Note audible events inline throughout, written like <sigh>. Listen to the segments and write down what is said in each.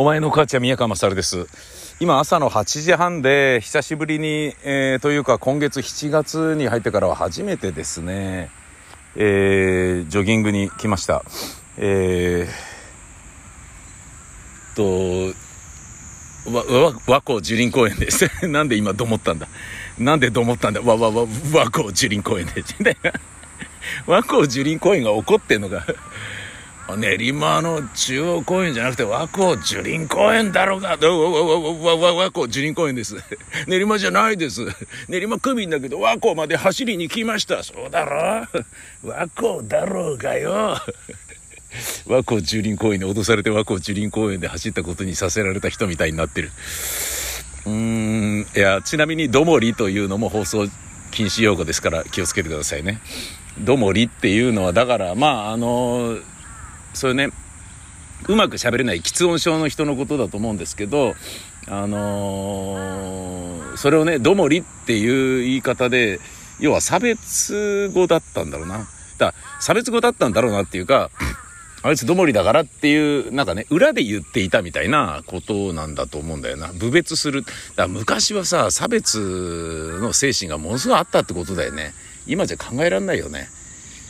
お前の母ちゃん宮川勝です。今朝の8時半で久しぶりに、えー、というか今月7月に入ってからは初めてですね、えー、ジョギングに来ました。えー、と、わ、わ、和光樹林公園です。<laughs> なんで今どもったんだ？なんでどもったんだ？わ、わ、わ、和光樹林公園です。<laughs> 和光樹林公園が怒ってんのか練馬の中央公園じゃなくて和光樹林公園だろうが、和光樹林公園です。練馬じゃないです。練馬区民だけど和光まで走りに来ました。そうだろ和光だろうがよ。和光樹林公園に脅されて和光樹林公園で走ったことにさせられた人みたいになってる。うーん、いや、ちなみにどもりというのも放送禁止用語ですから気をつけてくださいね。どもりっていうのは、だから、まあ、あのーそういうねうまく喋れない喫音症の人のことだと思うんですけどあのー、それをね「どもり」っていう言い方で要は差別語だったんだろうな。だ差別語だったんだろうなっていうかあいつどもりだからっていうなんかね裏で言っていたみたいなことなんだと思うんだよな。侮蔑する。だ昔はさ差別の精神がものすごいあったってことだよね。今じゃ考えられないよね。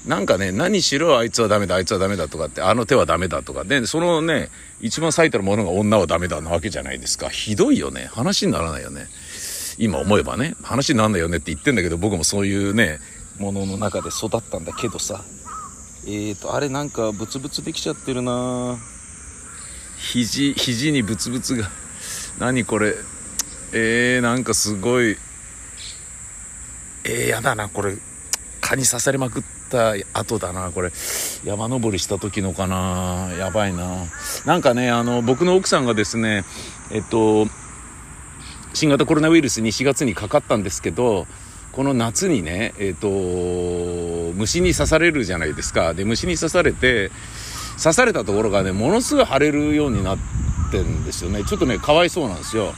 なんかね、何しろあいつはダメだ、あいつはダメだとかって、あの手はダメだとか。で、そのね、一番最たるものが女はダメだなわけじゃないですか。ひどいよね。話にならないよね。今思えばね、話にならないよねって言ってんだけど、僕もそういうね、ものの中で育ったんだけどさ。えーと、あれなんかブツブツできちゃってるな肘、肘にブツブツが。何これ。えー、なんかすごい。えー、やだな、これ。蚊に刺されまくって。った後だなこれ。山登りした時のかな。やばいな。なんかねあの僕の奥さんがですねえっと新型コロナウイルスに4月にかかったんですけどこの夏にねえっと虫に刺されるじゃないですか。で虫に刺されて刺されたところがねものすごい腫れるようになってんですよね。ちょっとねかわいそうなんですよ。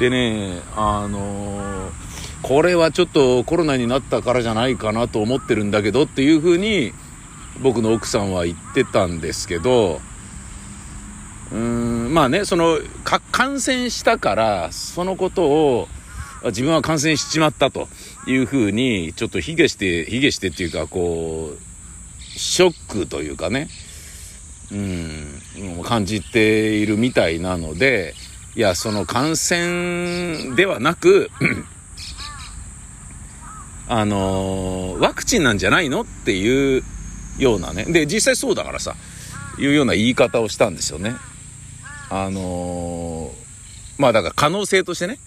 でねあのーこれはちょっとコロナになったからじゃないかなと思ってるんだけどっていうふうに僕の奥さんは言ってたんですけどうーんまあねその感染したからそのことを自分は感染しちまったというふうにちょっと卑下して卑下してっていうかこうショックというかねうん感じているみたいなのでいやその感染ではなくあのー、ワクチンなんじゃないのっていうようなね。で、実際そうだからさ、いうような言い方をしたんですよね。あのー、まあだから可能性としてね、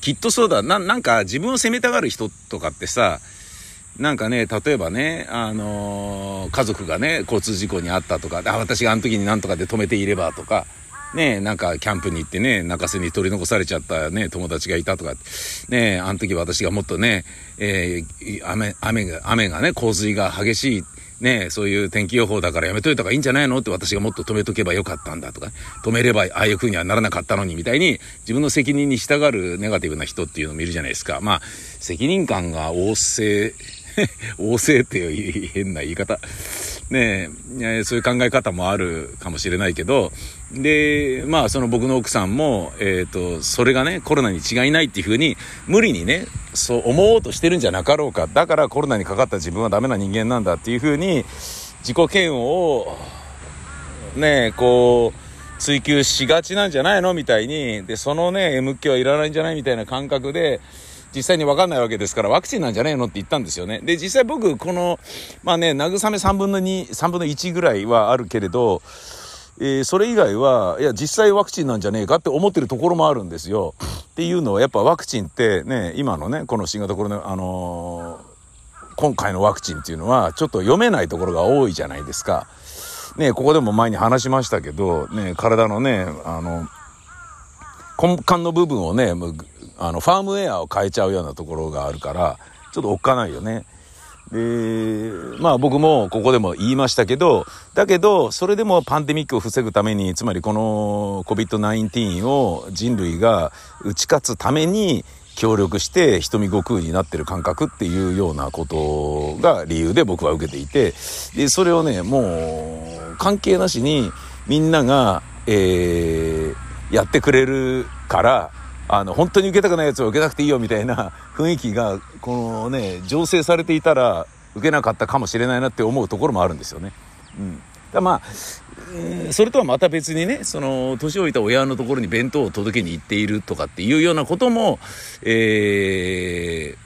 きっとそうだ。な、なんか自分を責めたがる人とかってさ、なんかね、例えばね、あのー、家族がね、交通事故に遭ったとか、あ、私があの時に何とかで止めていればとか、ねなんかキャンプに行ってね、中洲に取り残されちゃったね、友達がいたとか、ねあの時私がもっとね、えー、雨、雨が、雨がね、洪水が激しい、ねそういう天気予報だからやめといた方がいいんじゃないのって私がもっと止めとけばよかったんだとか、止めればああいう風にはならなかったのにみたいに、自分の責任に従うネガティブな人っていうのを見るじゃないですか。まあ、責任感が旺盛、<laughs> 旺盛っていう変な言い方。ねえ、そういう考え方もあるかもしれないけど、で、まあ、その僕の奥さんも、えっ、ー、と、それがね、コロナに違いないっていうふうに、無理にね、そう思おうとしてるんじゃなかろうか。だからコロナにかかった自分はダメな人間なんだっていうふうに、自己嫌悪を、ね、こう、追求しがちなんじゃないのみたいに、で、そのね、M 気はいらないんじゃないみたいな感覚で、実際にわかんないわけですから、ワクチンなんじゃねえのって言ったんですよね。で、実際僕、この、まあね、慰め3分の2、3分の1ぐらいはあるけれど、え、それ以外は、いや、実際ワクチンなんじゃねえかって思ってるところもあるんですよ。っていうのは、やっぱワクチンってね、今のね、この新型コロナ、あのー、今回のワクチンっていうのは、ちょっと読めないところが多いじゃないですか。ね、ここでも前に話しましたけど、ね、体のね、あの、根幹の部分をね、あの、ファームウェアを変えちゃうようなところがあるから、ちょっとおっかないよね。で、まあ僕もここでも言いましたけど、だけど、それでもパンデミックを防ぐために、つまりこの COVID-19 を人類が打ち勝つために協力して瞳悟空になってる感覚っていうようなことが理由で僕は受けていて、で、それをね、もう関係なしにみんながえー、やってくれるから、あの、本当に受けたくないやつは受けなくていいよみたいな <laughs> 雰囲気が、このね、醸成されていたら、受けなかったかもしれないなって思うところもあるんですよね。うん。だまあ、それとはまた別にね、その、年老いた親のところに弁当を届けに行っているとかっていうようなことも、え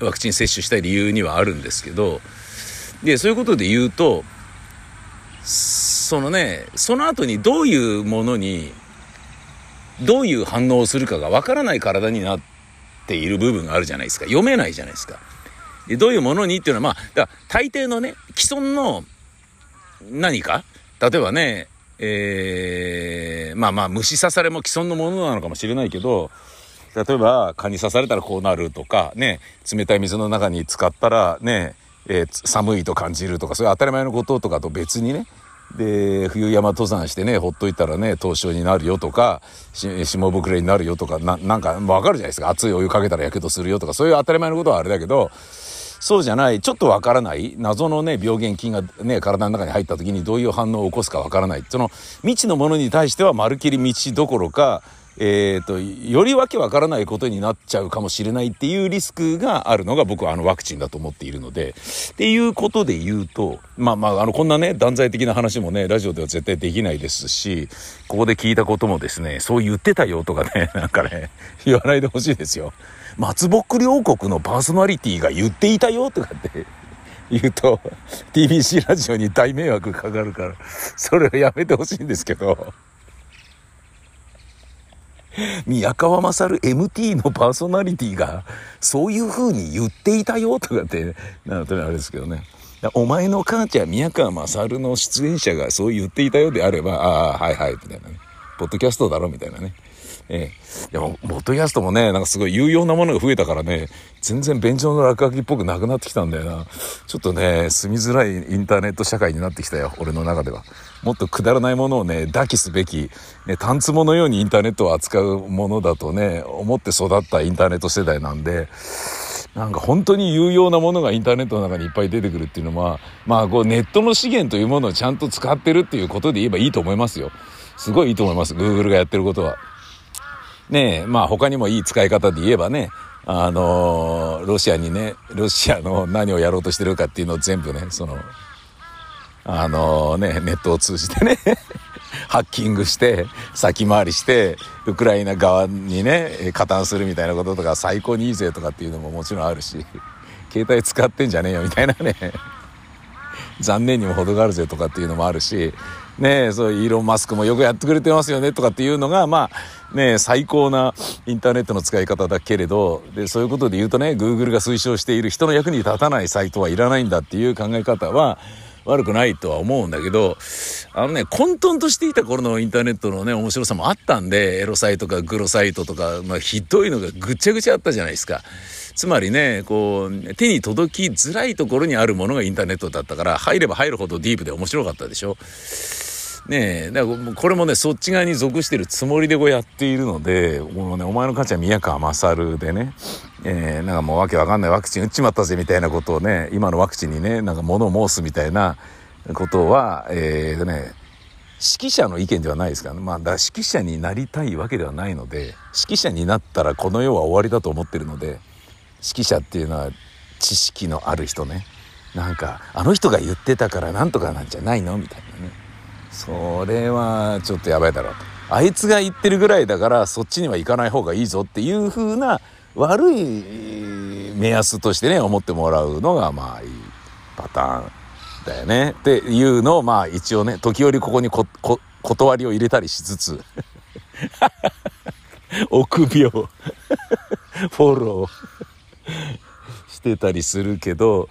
ー、ワクチン接種したい理由にはあるんですけど、で、そういうことで言うと、そのね、その後にどういうものに、どういう反応をするかがわからない体になっている部分があるじゃないですか。読めないじゃないですか。で、どういうものにっていうのは、まあ、だ大抵のね、既存の何か例えばね、えー、まあまあ虫刺されも既存のものなのかもしれないけど、例えば蚊に刺されたらこうなるとか、ね、冷たい水の中に浸かったらね、えー、寒いと感じるとか、そういう当たり前のこととかと別にね、で、冬山登山してね、ほっといたらね、凍傷になるよとか、霜膨れになるよとか、な、なんかわかるじゃないですか。熱いお湯かけたら火傷するよとか、そういう当たり前のことはあれだけど、そうじゃない、ちょっとわからない、謎のね、病原菌がね、体の中に入った時にどういう反応を起こすかわからない。その未知のものに対してはまるきり未知どころか、えっ、ー、と、よりわけわからないことになっちゃうかもしれないっていうリスクがあるのが僕はあのワクチンだと思っているので、っていうことで言うと、まあまあ、あの、こんなね、断罪的な話もね、ラジオでは絶対できないですし、ここで聞いたこともですね、そう言ってたよとかね、<laughs> なんかね、言わないでほしいですよ。松ぼっくり王国のパーソナリティが言っていたよとかって <laughs> 言うと、TBC ラジオに大迷惑かかるから、それはやめてほしいんですけど。宮川勝 MT のパーソナリティがそういう風に言っていたよとかって、なんとあれですけどね。お前の母ちゃん宮川勝の出演者がそう言っていたようであれば、ああ、はいはい、みたいなね。ポッドキャストだろみたいなね。ええ。でも、ポッドキャストもね、なんかすごい有用なものが増えたからね、全然便所の落書きっぽくなくなってきたんだよな。ちょっとね、住みづらいインターネット社会になってきたよ、俺の中では。もっとくだらないものをね、抱きすべき、ね、単壺のようにインターネットを扱うものだとね、思って育ったインターネット世代なんで、なんか本当に有用なものがインターネットの中にいっぱい出てくるっていうのは、まあこうネットの資源というものをちゃんと使ってるっていうことで言えばいいと思いますよ。すごいいいと思います。Google がやってることは。ねえ、まあ他にもいい使い方で言えばね、あのー、ロシアにね、ロシアの何をやろうとしてるかっていうのを全部ね、その、あのー、ね、ネットを通じてね <laughs> ハッキングして、先回りして、ウクライナ側にね、加担するみたいなこととか最高にいいぜとかっていうのももちろんあるし、携帯使ってんじゃねえよみたいなね、残念にも程があるぜとかっていうのもあるし、ねそうイーロン・マスクもよくやってくれてますよねとかっていうのが、まあ、ね最高なインターネットの使い方だけれど、で、そういうことで言うとね、Google が推奨している人の役に立たないサイトはいらないんだっていう考え方は、悪くないとは思うんだけど、あのね、混沌としていた頃のインターネットのね、面白さもあったんで、エロサイトかグロサイトとか、まあ、ひどいのがぐちゃぐちゃあったじゃないですか。つまりね、こう、手に届きづらいところにあるものがインターネットだったから、入れば入るほどディープで面白かったでしょ。ねえ、だからこれもね、そっち側に属してるつもりでこうやっているので、もうね、お前の母ちゃん宮川勝でね、えー、なんかもうわけわかんないワクチン打っちまったぜみたいなことをね、今のワクチンにね、なんか物申すみたいなことは、えーとね、指揮者の意見ではないですからね。まあ、だ指揮者になりたいわけではないので、指揮者になったらこの世は終わりだと思ってるので、指揮者っていうのは知識のある人ね。なんか、あの人が言ってたからなんとかなんじゃないのみたいなね。それはちょっとやばいだろうと。あいつが言ってるぐらいだからそっちには行かない方がいいぞっていう風な悪い目安としてね思ってもらうのがまあいいパターンだよねっていうのをまあ一応ね時折ここにここ断りを入れたりしつつ <laughs> 臆病フォローしてたりするけど、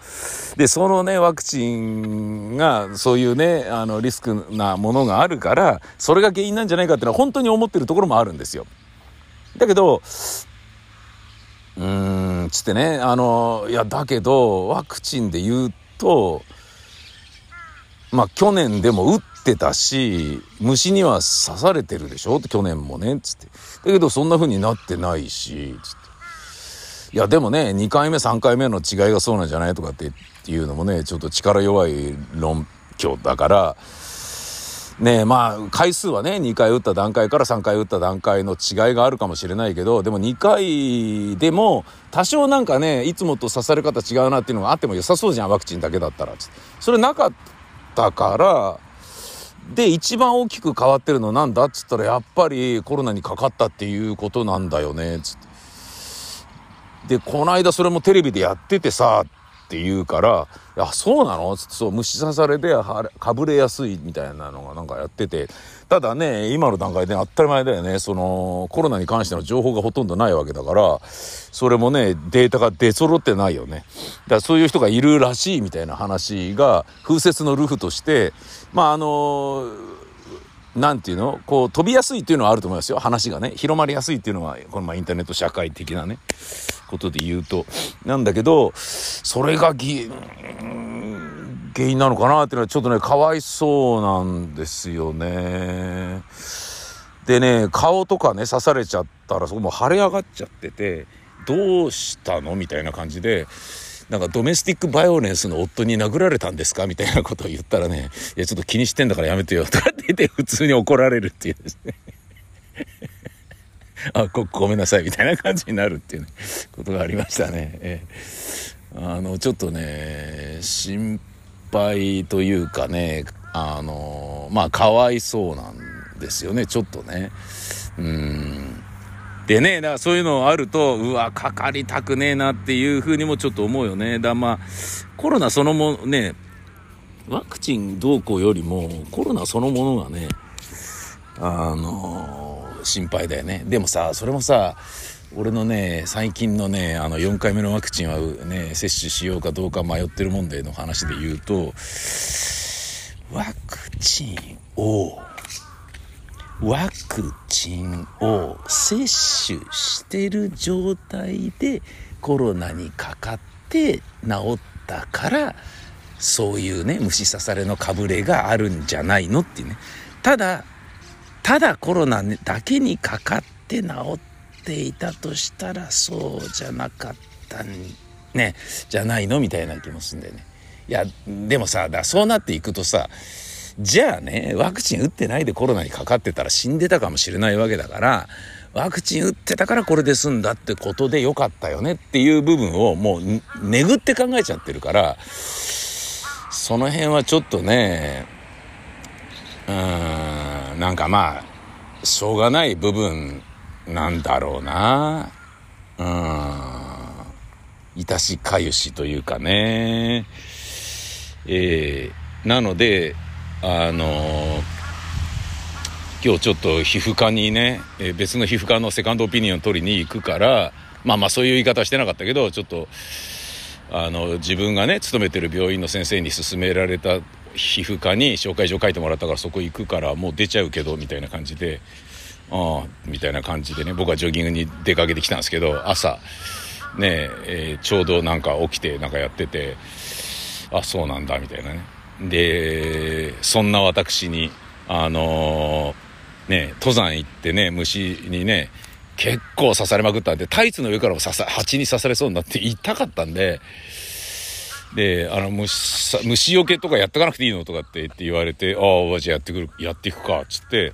で、そのね、ワクチンが、そういうね、あの、リスクなものがあるから、それが原因なんじゃないかっていうのは本当に思ってるところもあるんですよ。だけど、うーん、つってね、あの、いや、だけど、ワクチンで言うと、まあ、去年でも打ってたし、虫には刺されてるでしょ？って去年もね、つって。だけど、そんな風になってないし、つって。いやでもね2回目3回目の違いがそうなんじゃないとかっていうのもねちょっと力弱い論拠だからねまあ回数はね2回打った段階から3回打った段階の違いがあるかもしれないけどでも2回でも多少なんかねいつもと刺され方違うなっていうのがあっても良さそうじゃんワクチンだけだったらそれなかったからで一番大きく変わってるのなんだっつったらやっぱりコロナにかかったっていうことなんだよねつって。でこの間それもテレビでやっててさって言うから「いやそうなの?」そう虫刺されでかぶれやすいみたいなのがなんかやってて。ただね今の段階で当たり前だよね。そのコロナに関しての情報がほとんどないわけだからそれもねデータが出揃ってないよね。だからそういう人がいるらしいみたいな話が風説のルフとしてまああの何て言うの？こう飛びやすいっていうのはあると思いますよ話がね広まりやすいっていうのはこのまあインターネット社会的なねことで言うとなんだけどそれが原因なのかなっていうのはちょっとねかわいそうなんですよね。でね顔とかね刺されちゃったらそこも腫れ上がっちゃっててどうしたの？みたいな感じで。なんかドメスティックバイオレンスの夫に殴られたんですかみたいなことを言ったらね、いやちょっと気にしてんだからやめてよとかって言って普通に怒られるっていうですね。<laughs> あごごめんなさいみたいな感じになるっていう、ね、ことがありましたね。えー、あのちょっとね心配というかねあのまあかわいそうなんですよねちょっとね。うんでね、だからそういうのあると、うわ、かかりたくねえなっていうふうにもちょっと思うよね。だまあ、コロナそのもね、ワクチンどうこうよりも、コロナそのものがね、あのー、心配だよね。でもさ、それもさ、俺のね、最近のね、あの、4回目のワクチンはね、接種しようかどうか迷ってる問題の話で言うと、ワクチンを、ワクチンを接種してる状態でコロナにかかって治ったからそういうね虫刺されのかぶれがあるんじゃないのっていうね。ただただコロナだけにかかって治っていたとしたらそうじゃなかったねじゃないのみたいな気もするんだよね。いやでもさだそうなっていくとさじゃあね、ワクチン打ってないでコロナにかかってたら死んでたかもしれないわけだから、ワクチン打ってたからこれで済んだってことでよかったよねっていう部分をもう巡って考えちゃってるから、その辺はちょっとね、うーん、なんかまあ、しょうがない部分なんだろうな。うん、いたしかゆしというかね。えー、なので、あの、今日ちょっと皮膚科にね、え、別の皮膚科のセカンドオピニオン取りに行くからまあまあそういう言い方はしてなかったけどちょっとあの自分がね勤めてる病院の先生に勧められた皮膚科に紹介状書いてもらったからそこ行くからもう出ちゃうけどみたいな感じでああみたいな感じでね僕はジョギングに出かけてきたんですけど朝ねえー、ちょうどなんか起きてなんかやっててあそうなんだみたいなね。でそんな私にあのー、ね登山行ってね虫にね結構刺されまくったんでタイツの上からも刺さ蜂に刺されそうになって痛かったんでであの虫虫よけとかやっとかなくていいのとかってって言われて「ああじゃあやってくるやっていくか」っつって、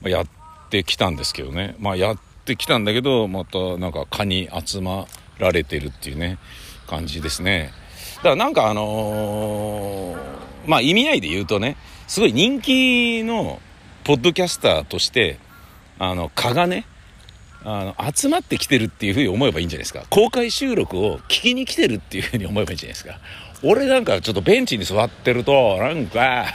まあ、やってきたんですけどね。まあやってきたんだけどまたなんか蚊に集まられてるっていうね感じですね。だからなんかあのーまあ意味合いで言うとね、すごい人気のポッドキャスターとして、あの、蚊がね、あの、集まってきてるっていうふうに思えばいいんじゃないですか。公開収録を聞きに来てるっていうふうに思えばいいんじゃないですか。俺なんかちょっとベンチに座ってると、なんか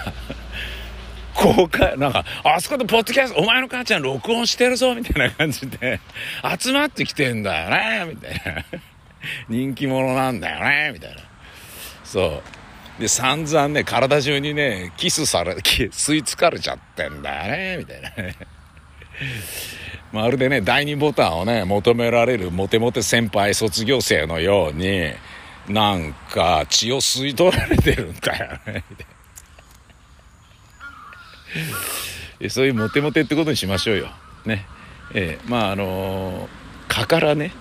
<laughs> 公開、なんか、あそこでポッドキャスト、お前の母ちゃん録音してるぞ、みたいな感じで、集まってきてんだよね、みたいな。人気者なんだよね、みたいな。そう。で、散々ね、体中にね、キスされ、吸い付かれちゃってんだよね、みたいなね。<laughs> まるでね、第二ボタンをね、求められるモテモテ先輩卒業生のように、なんか血を吸い取られてるんだよね、そういうモテモテってことにしましょうよ。ね。えー、まああのー、蚊からね、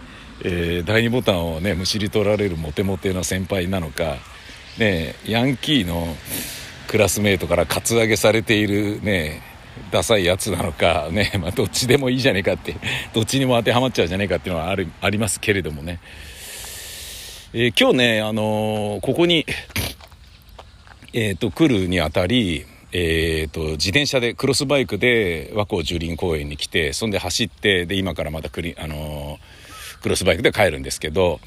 えー、第二ボタンをね、むしり取られるモテモテの先輩なのか、ねヤンキーのクラスメートからカツアゲされているねダサいやつなのかね、まあ、どっちでもいいじゃねえかってどっちにも当てはまっちゃうじゃねえかっていうのはあるありますけれどもね、えー、今日ね、あのー、ここに、えーと、来るにあたりえーと、自転車でクロスバイクで和光樹林公園に来てそんで走ってで今からまたクリ、あのー、クロスバイクで帰るんですけど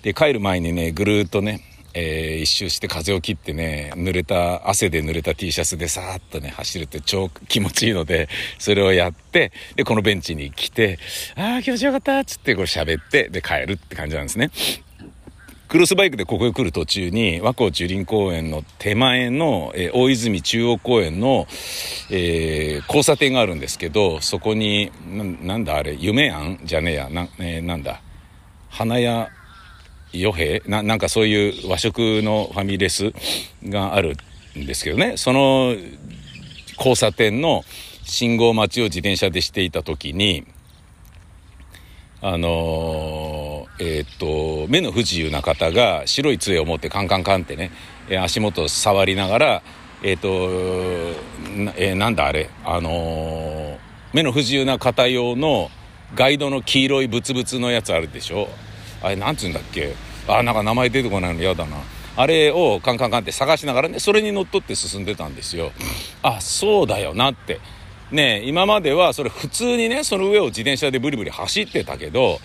で帰る前にねぐるっとねえー、一周して風を切ってね濡れた汗で濡れた T シャツでさーっとね走るって超気持ちいいのでそれをやってでこのベンチに来て「ああ気持ちよかった」っつってこれ喋ってで帰るって感じなんですね。クロスバイクでここへ来る途中に和光樹林公園の手前の、えー、大泉中央公園の、えー、交差点があるんですけどそこになんだあれ夢庵？じゃねえや。な,、えー、なんだ？花屋与兵ななんかそういう和食のファミレスがあるんですけどね。その交差点の信号待ちを自転車でしていた時にあのー、えー、っと目の不自由な方が白い杖を持ってカンカンカンってね足元を触りながらえー、っとえ、なんだあれ？あの目の不自由な方用のガイドの黄色いブツブツのやつあるでしょ？あれなんつうんだっけ？あなんか名前出てこないの嫌だな。あれをカンカンカンって探しながらねそれにのっとって進んでたんですよ。あそうだよなって。ね今まではそれ普通にねその上を自転車でブリブリ走ってたけど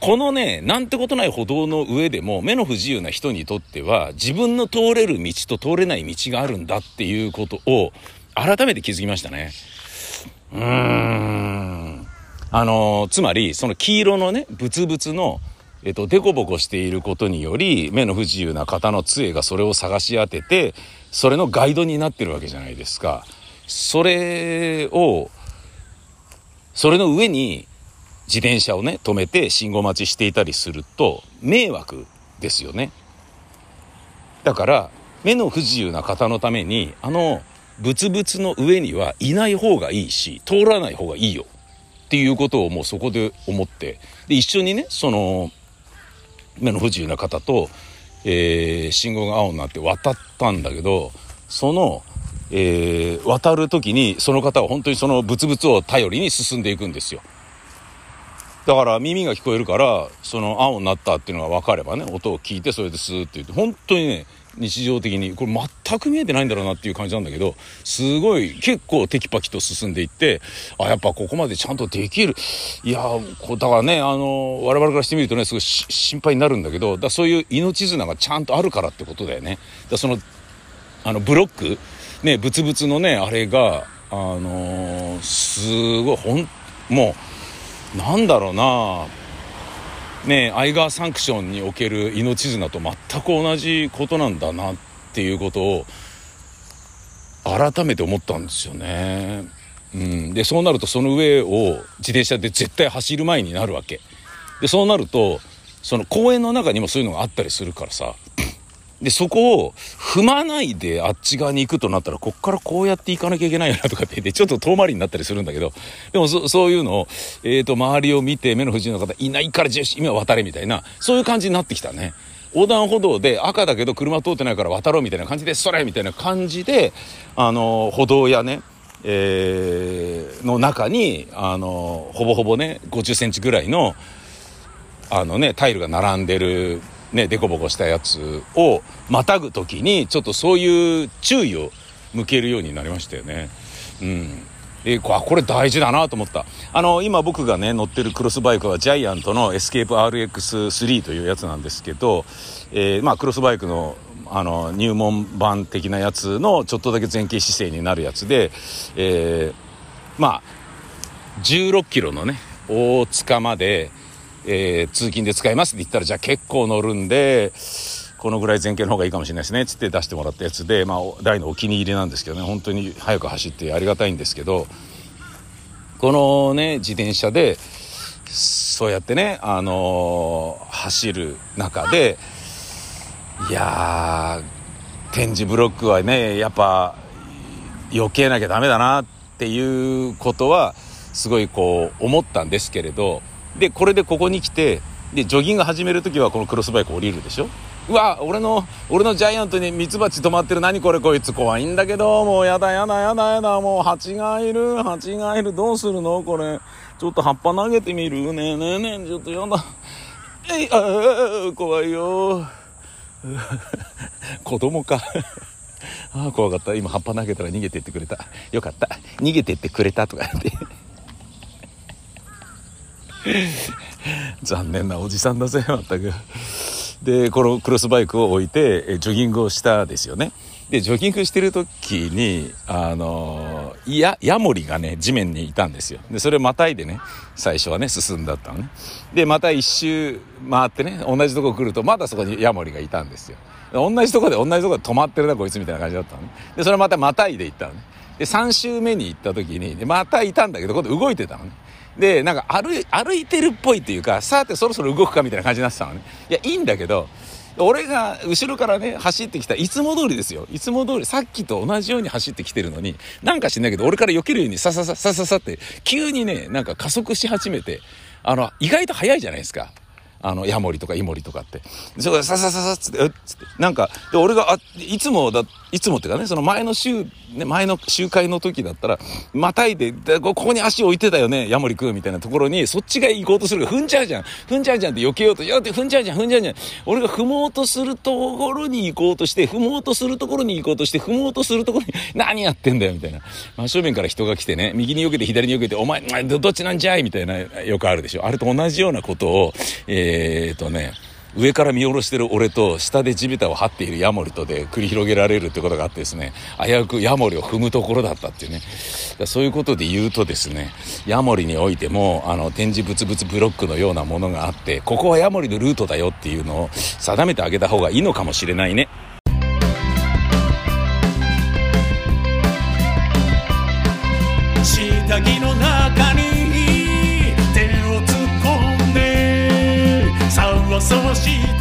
このねなんてことない歩道の上でも目の不自由な人にとっては自分の通れる道と通れない道があるんだっていうことを改めて気づきましたね。うーん。あのつまりその黄色のねブツブツのえっと、デコボコしていることにより、目の不自由な方の杖がそれを探し当てて、それのガイドになってるわけじゃないですか。それを、それの上に自転車をね、止めて信号待ちしていたりすると、迷惑ですよね。だから、目の不自由な方のために、あの、ブツブツの上にはいない方がいいし、通らない方がいいよ。っていうことをもうそこで思って、で、一緒にね、その、目の不自由な方と、えー、信号が青になって渡ったんだけどその、えー、渡る時にその方は本当にそのブツブツを頼りに進んでいくんですよ。だから耳が聞こえるからその青になったっていうのが分かればね音を聞いてそれでスーって言って本当にね日常的に。これ全く見えてないんだろうなっていう感じなんだけどすごい結構テキパキと進んでいってあやっぱここまでちゃんとできる。いやこだからねあの我々からしてみるとねすごい心配になるんだけどだそういう命綱がちゃんとあるからってことだよね。だそのあのブロックねブツブツのねあれがあのー、すごいほんもうなんだろうな。ねアイガーサンクションにおける命綱と全く同じことなんだなっていうことを改めて思ったんですよね。うん、でそうなるとその上を自転車で絶対走る前になるわけ。でそうなるとその公園の中にもそういうのがあったりするからさで、そこを踏まないであっち側に行くとなったら、こっからこうやって行かなきゃいけないよなとかって言って、ちょっと遠回りになったりするんだけど、でもそそういうのを、えっ、ー、と、周りを見て目の不自由な方いないから今渡れみたいな、そういう感じになってきたね。横断歩道で赤だけど車通ってないから渡ろうみたいな感じで、それみたいな感じで、あの、歩道やね、えー、の中に、あの、ほぼほぼね、50センチぐらいの、あのね、タイルが並んでるね、デコボコしたやつをまたぐ時にちょっとそういう注意を向けるようになりましたよね。うんえー、これ大事だなと思った。あの、今僕がね、乗ってるクロスバイクはジャイアントのエスケープ RX3 というやつなんですけど、えー、まあクロスバイクのあの入門版的なやつのちょっとだけ前傾姿勢になるやつで、えー、まあ16キロのね大塚まで、えー、通勤で使いますって言ったら、じゃあ結構乗るんで、このぐらい前傾の方がいいかもしれないですね、つって出してもらったやつで、まあ、大のお気に入りなんですけどね、本当に速く走ってありがたいんですけど、このね、自転車で、そうやってね、あのー、走る中で、いやー、展示ブロックはね、やっぱ、余計なきゃダメだなっていうことは、すごいこう、思ったんですけれど、でこれでここに来てでジョギング始める時はこのクロスバイク降りるでしょ？うわ俺の俺のジャイアントにミツバチ止まってる。何これこいつ怖いんだけどもうやだやだやだやだ。もう蜂がいる蜂がいる。どうするの？これ。ちょっと葉っぱ投げてみる？ねえねえねえちょっとやだ。えいあ怖いよ。<laughs> 子供か。<laughs> ああ怖かった。今葉っぱ投げたら逃げてってくれた。よかった。逃げてってくれたとか言って。<laughs> 残念なおじさんだぜ全く。でこのクロスバイクを置いてジョギングをしたですよね。でジョギングしてる時にあのやヤモリがね地面にいたんですよ。でそれをまたいでね最初はね進んだったのね。でまた一周回ってね同じとこ来るとまだそこにヤモリがいたんですよ。同じとこで同じとこで止まってるなこいつみたいな感じだったのね。でそれまたまたいで行ったのね。で3周目に行った時にまたいたんだけど今度動いてたのね。でなんか歩い歩いてるっぽいっていうかさてそろそろ動くかみたいな感じになってたのねいやいいんだけど俺が後ろからね走ってきたいつも通りですよいつも通りさっきと同じように走ってきてるのになんか知んないけど俺から避けるようにささささささって急にねなんか加速し始めてあの意外と速いじゃないですかあの、ヤモリとかイモリとかって。それささささっつって、うっつって。なんか、で、俺が、あ、いつもだ、いつもっていうかね、その前の週、ね、前の集会の時だったら、またいで、でここに足置いてたよね、ヤモリくんみたいなところに、そっちが行こうとする踏んじゃうじゃん。踏んじゃうじゃんって避けようと、いやって踏んじゃうじゃん、踏んじゃうじゃん。俺が踏もうとするところに行こうとして、踏もうとするところに行こうとして、踏もうとするところに、何やってんだよ、みたいな。真正面から人が来てね、右に避けて左に避けて、お前、どっちなんじゃいみたいな、よくあるでしょ。あれと同じようなことを、えー、っとね、上から見下ろしてる俺と下で地べたを張っているヤモリとで繰り広げられるってことがあってですね危うくヤモリを踏むところだったっていうねそういうことで言うとですねヤモリにおいてもあの展示物々ブロックのようなものがあってここはヤモリのルートだよっていうのを定めてあげた方がいいのかもしれないね。so was she.